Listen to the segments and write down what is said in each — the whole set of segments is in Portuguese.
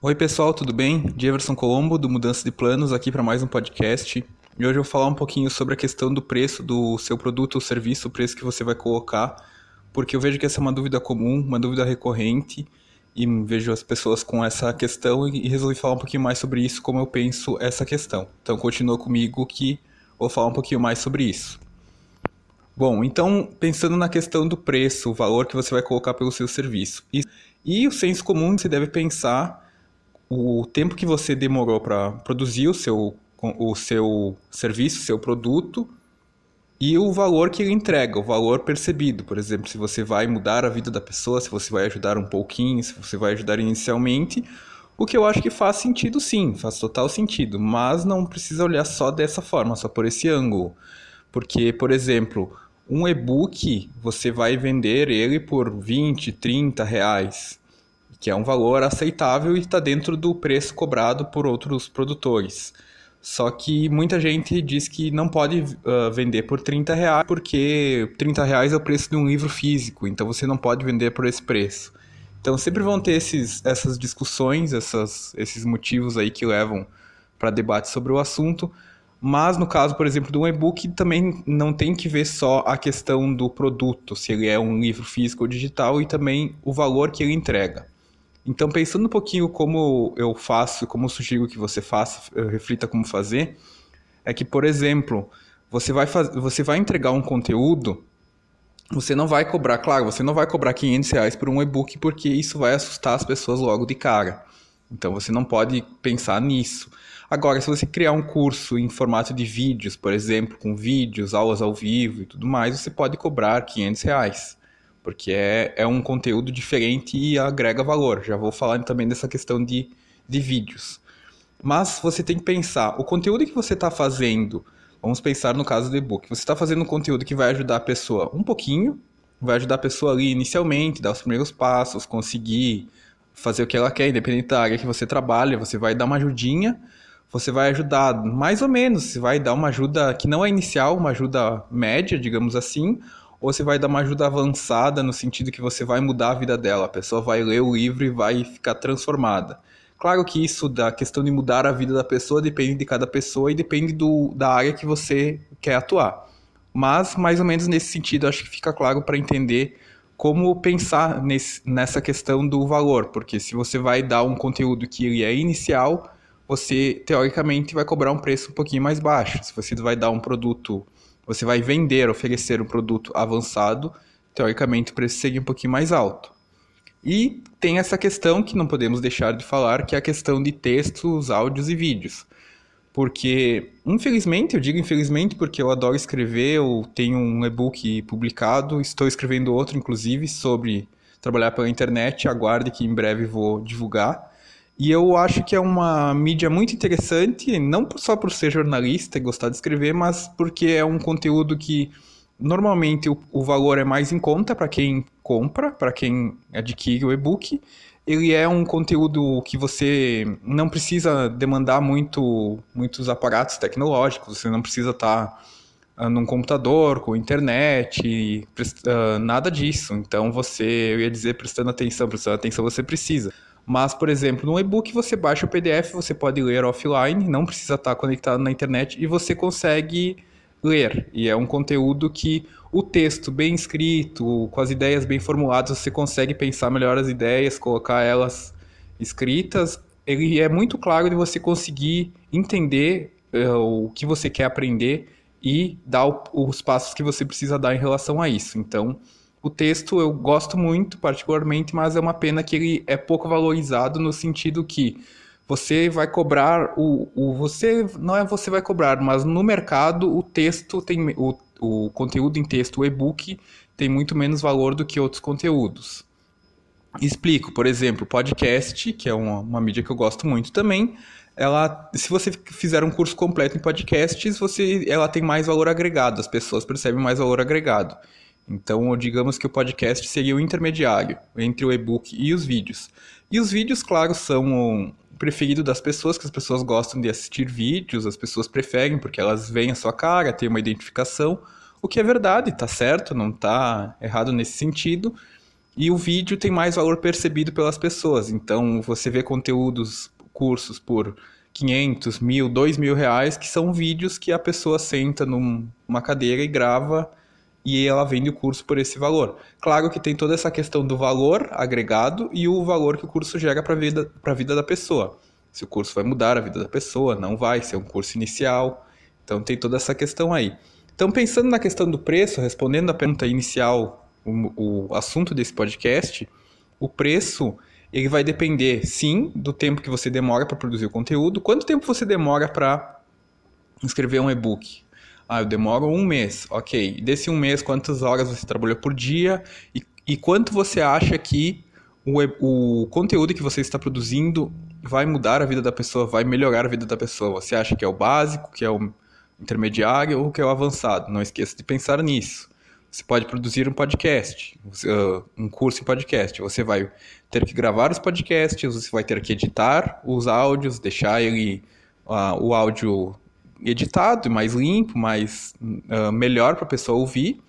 Oi pessoal, tudo bem? Jefferson Colombo do Mudança de Planos aqui para mais um podcast. E hoje eu vou falar um pouquinho sobre a questão do preço do seu produto ou serviço, o preço que você vai colocar, porque eu vejo que essa é uma dúvida comum, uma dúvida recorrente, e vejo as pessoas com essa questão e resolvi falar um pouquinho mais sobre isso, como eu penso essa questão. Então continua comigo que vou falar um pouquinho mais sobre isso. Bom, então pensando na questão do preço, o valor que você vai colocar pelo seu serviço. E, e o senso comum você deve pensar o tempo que você demorou para produzir o seu, o seu serviço, seu produto e o valor que ele entrega, o valor percebido. Por exemplo, se você vai mudar a vida da pessoa, se você vai ajudar um pouquinho, se você vai ajudar inicialmente, o que eu acho que faz sentido sim, faz total sentido, mas não precisa olhar só dessa forma, só por esse ângulo. Porque, por exemplo, um e-book, você vai vender ele por 20, 30 reais que é um valor aceitável e está dentro do preço cobrado por outros produtores. Só que muita gente diz que não pode uh, vender por 30 reais porque 30 reais é o preço de um livro físico, então você não pode vender por esse preço. Então sempre vão ter esses, essas discussões, essas, esses motivos aí que levam para debate sobre o assunto. Mas no caso, por exemplo, do e-book, também não tem que ver só a questão do produto, se ele é um livro físico ou digital, e também o valor que ele entrega. Então, pensando um pouquinho como eu faço, como eu sugiro que você faça, reflita como fazer, é que, por exemplo, você vai, faz... você vai entregar um conteúdo, você não vai cobrar, claro, você não vai cobrar 500 reais por um e-book, porque isso vai assustar as pessoas logo de cara. Então, você não pode pensar nisso. Agora, se você criar um curso em formato de vídeos, por exemplo, com vídeos, aulas ao vivo e tudo mais, você pode cobrar 500 reais porque é, é um conteúdo diferente e agrega valor. Já vou falar também dessa questão de, de vídeos. Mas você tem que pensar, o conteúdo que você está fazendo, vamos pensar no caso do e-book, você está fazendo um conteúdo que vai ajudar a pessoa um pouquinho, vai ajudar a pessoa ali inicialmente, dar os primeiros passos, conseguir fazer o que ela quer, independente da área que você trabalha, você vai dar uma ajudinha, você vai ajudar mais ou menos, você vai dar uma ajuda que não é inicial, uma ajuda média, digamos assim, ou você vai dar uma ajuda avançada no sentido que você vai mudar a vida dela, a pessoa vai ler o livro e vai ficar transformada. Claro que isso da questão de mudar a vida da pessoa depende de cada pessoa e depende do, da área que você quer atuar. Mas, mais ou menos nesse sentido, acho que fica claro para entender como pensar nesse, nessa questão do valor, porque se você vai dar um conteúdo que ele é inicial, você teoricamente vai cobrar um preço um pouquinho mais baixo. Se você vai dar um produto você vai vender, oferecer um produto avançado, teoricamente o preço seria um pouquinho mais alto. E tem essa questão que não podemos deixar de falar, que é a questão de textos, áudios e vídeos. Porque, infelizmente, eu digo infelizmente porque eu adoro escrever, eu tenho um e-book publicado, estou escrevendo outro, inclusive, sobre trabalhar pela internet, aguarde que em breve vou divulgar. E eu acho que é uma mídia muito interessante, não só por ser jornalista e gostar de escrever, mas porque é um conteúdo que normalmente o, o valor é mais em conta para quem compra, para quem adquire o e-book. Ele é um conteúdo que você não precisa demandar muito, muitos aparatos tecnológicos, você não precisa estar tá num computador, com internet, uh, nada disso. Então você, eu ia dizer prestando atenção, prestando atenção você precisa. Mas, por exemplo, no e-book você baixa o PDF, você pode ler offline, não precisa estar conectado na internet e você consegue ler. E é um conteúdo que o texto bem escrito, com as ideias bem formuladas, você consegue pensar melhor as ideias, colocar elas escritas. Ele é muito claro de você conseguir entender uh, o que você quer aprender e dar o, os passos que você precisa dar em relação a isso. Então, o texto eu gosto muito, particularmente, mas é uma pena que ele é pouco valorizado no sentido que você vai cobrar o, o você não é você vai cobrar, mas no mercado o texto tem o, o conteúdo em texto, o e-book tem muito menos valor do que outros conteúdos. Explico, por exemplo, podcast, que é uma, uma mídia que eu gosto muito também, ela, se você fizer um curso completo em podcasts, você, ela tem mais valor agregado, as pessoas percebem mais valor agregado. Então, digamos que o podcast seria o intermediário entre o e-book e os vídeos. E os vídeos, claro, são o preferido das pessoas, que as pessoas gostam de assistir vídeos, as pessoas preferem porque elas veem a sua cara, têm uma identificação, o que é verdade, tá certo, não tá errado nesse sentido. E o vídeo tem mais valor percebido pelas pessoas. Então, você vê conteúdos, cursos por 500, mil, dois mil reais, que são vídeos que a pessoa senta numa cadeira e grava e ela vende o curso por esse valor. Claro que tem toda essa questão do valor agregado e o valor que o curso gera para a vida, vida da pessoa. Se o curso vai mudar a vida da pessoa, não vai, se é um curso inicial. Então tem toda essa questão aí. Então, pensando na questão do preço, respondendo a pergunta inicial, o, o assunto desse podcast, o preço ele vai depender, sim, do tempo que você demora para produzir o conteúdo. Quanto tempo você demora para escrever um e-book? Ah, eu demoro um mês. Ok. Desse um mês, quantas horas você trabalhou por dia? E, e quanto você acha que o, o conteúdo que você está produzindo vai mudar a vida da pessoa, vai melhorar a vida da pessoa? Você acha que é o básico, que é o intermediário ou que é o avançado? Não esqueça de pensar nisso. Você pode produzir um podcast, um curso em podcast. Você vai ter que gravar os podcasts, você vai ter que editar os áudios, deixar ele uh, o áudio editado, mais limpo, mais uh, melhor para a pessoa ouvir.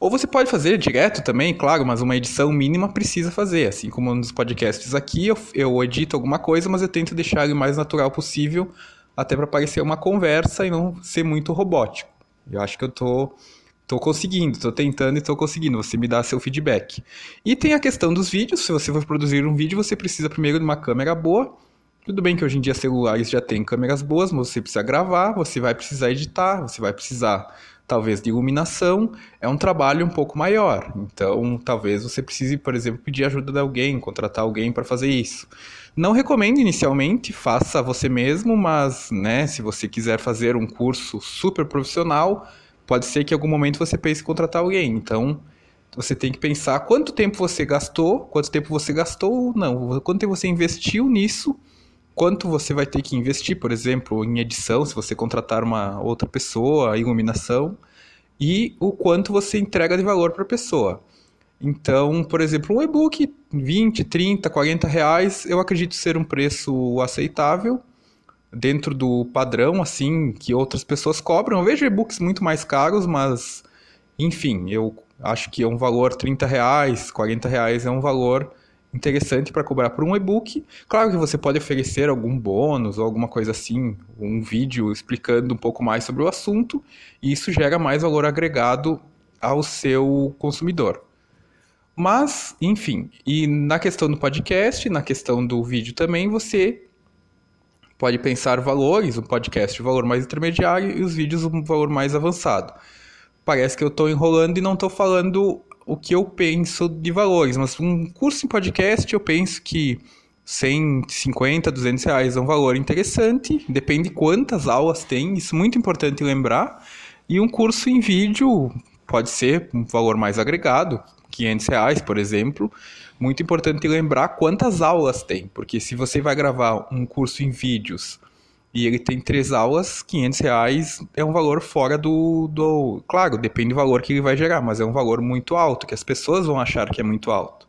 Ou você pode fazer direto também, claro, mas uma edição mínima precisa fazer. Assim como nos podcasts aqui, eu, eu edito alguma coisa, mas eu tento deixar ele o mais natural possível, até para parecer uma conversa e não ser muito robótico. Eu acho que eu tô, tô conseguindo, tô tentando e tô conseguindo. Você me dá seu feedback. E tem a questão dos vídeos. Se você for produzir um vídeo, você precisa primeiro de uma câmera boa tudo bem que hoje em dia celulares já tem câmeras boas, mas você precisa gravar, você vai precisar editar, você vai precisar talvez de iluminação, é um trabalho um pouco maior. Então, talvez você precise, por exemplo, pedir ajuda de alguém, contratar alguém para fazer isso. Não recomendo inicialmente, faça você mesmo, mas, né, se você quiser fazer um curso super profissional, pode ser que em algum momento você pense em contratar alguém. Então, você tem que pensar quanto tempo você gastou, quanto tempo você gastou, não, quanto tempo você investiu nisso quanto você vai ter que investir, por exemplo, em edição, se você contratar uma outra pessoa, iluminação, e o quanto você entrega de valor para a pessoa. Então, por exemplo, um e-book 20, 30, 40 reais, eu acredito ser um preço aceitável dentro do padrão assim que outras pessoas cobram. Eu vejo e-books muito mais caros, mas enfim, eu acho que é um valor 30 reais, 40 reais é um valor interessante para cobrar por um e-book. Claro que você pode oferecer algum bônus ou alguma coisa assim, um vídeo explicando um pouco mais sobre o assunto, e isso gera mais valor agregado ao seu consumidor. Mas, enfim, e na questão do podcast, na questão do vídeo também, você pode pensar valores, o podcast o valor mais intermediário e os vídeos um valor mais avançado. Parece que eu estou enrolando e não estou falando o que eu penso de valores, mas um curso em podcast eu penso que 150, 200 reais é um valor interessante, depende quantas aulas tem, isso é muito importante lembrar. E um curso em vídeo pode ser um valor mais agregado, 500 reais, por exemplo. Muito importante lembrar quantas aulas tem, porque se você vai gravar um curso em vídeos e ele tem três aulas, 500 reais é um valor fora do, do. Claro, depende do valor que ele vai gerar, mas é um valor muito alto, que as pessoas vão achar que é muito alto.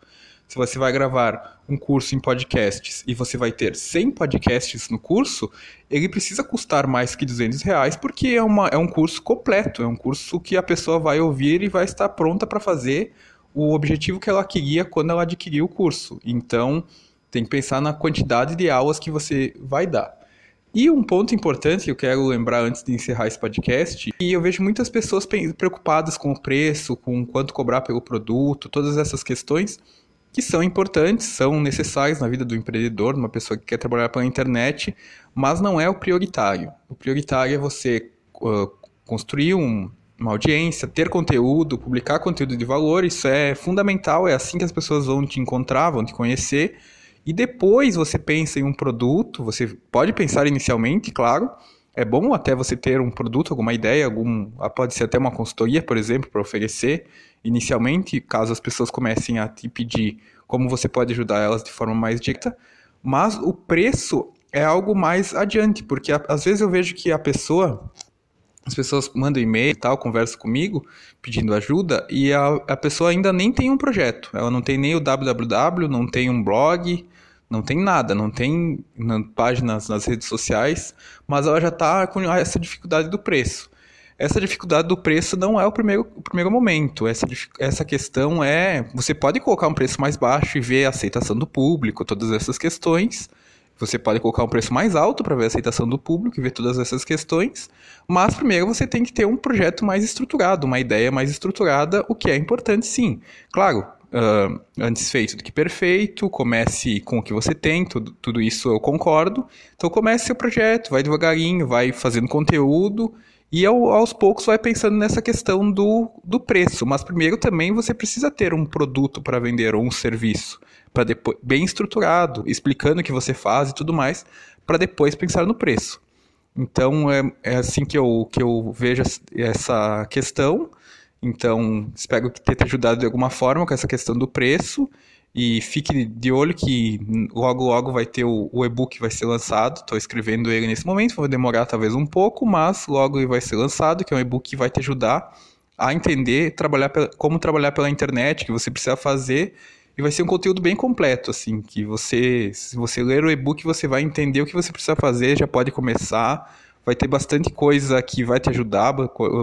Se você vai gravar um curso em podcasts e você vai ter 100 podcasts no curso, ele precisa custar mais que 200 reais, porque é, uma, é um curso completo, é um curso que a pessoa vai ouvir e vai estar pronta para fazer o objetivo que ela queria quando ela adquiriu o curso. Então, tem que pensar na quantidade de aulas que você vai dar. E um ponto importante que eu quero lembrar antes de encerrar esse podcast, e eu vejo muitas pessoas preocupadas com o preço, com quanto cobrar pelo produto, todas essas questões que são importantes, são necessárias na vida do empreendedor, uma pessoa que quer trabalhar pela internet, mas não é o prioritário. O prioritário é você uh, construir um, uma audiência, ter conteúdo, publicar conteúdo de valor, isso é fundamental, é assim que as pessoas vão te encontrar, vão te conhecer e depois você pensa em um produto, você pode pensar inicialmente, claro. É bom até você ter um produto, alguma ideia, algum, ah, pode ser até uma consultoria, por exemplo, para oferecer inicialmente, caso as pessoas comecem a te pedir como você pode ajudar elas de forma mais direta. Mas o preço é algo mais adiante, porque às vezes eu vejo que a pessoa as pessoas mandam e-mail e tal, conversam comigo pedindo ajuda e a, a pessoa ainda nem tem um projeto. Ela não tem nem o www, não tem um blog, não tem nada, não tem páginas nas redes sociais, mas ela já está com essa dificuldade do preço. essa dificuldade do preço não é o primeiro, o primeiro momento. Essa, essa questão é. Você pode colocar um preço mais baixo e ver a aceitação do público, todas essas questões. Você pode colocar um preço mais alto para ver a aceitação do público e ver todas essas questões, mas primeiro você tem que ter um projeto mais estruturado, uma ideia mais estruturada, o que é importante sim. Claro, uh, antes feito do que perfeito, comece com o que você tem, tudo, tudo isso eu concordo. Então comece seu projeto, vai devagarinho, vai fazendo conteúdo e ao, aos poucos vai pensando nessa questão do, do preço. Mas primeiro também você precisa ter um produto para vender ou um serviço para depois bem estruturado, explicando o que você faz e tudo mais, para depois pensar no preço. Então é, é assim que eu, que eu vejo essa questão. Então, espero ter te ajudado de alguma forma com essa questão do preço. E fique de olho que logo logo vai ter o, o e-book vai ser lançado. Estou escrevendo ele nesse momento, vai demorar talvez um pouco, mas logo ele vai ser lançado, que é um e-book que vai te ajudar a entender trabalhar pela, como trabalhar pela internet, que você precisa fazer. E vai ser um conteúdo bem completo, assim, que você, se você ler o e-book, você vai entender o que você precisa fazer, já pode começar vai ter bastante coisa que vai te ajudar,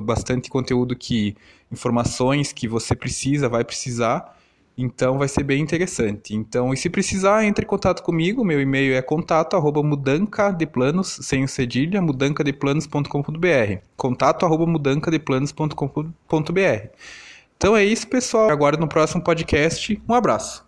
bastante conteúdo que informações que você precisa, vai precisar. Então vai ser bem interessante. Então, e se precisar, entre em contato comigo. Meu e-mail é contato arroba mudancadeplanos, sem o cedilha, mudancadeplanos.com.br. Contato arroba mudancadeplanos.com.br. Então é isso, pessoal. Agora no próximo podcast. Um abraço.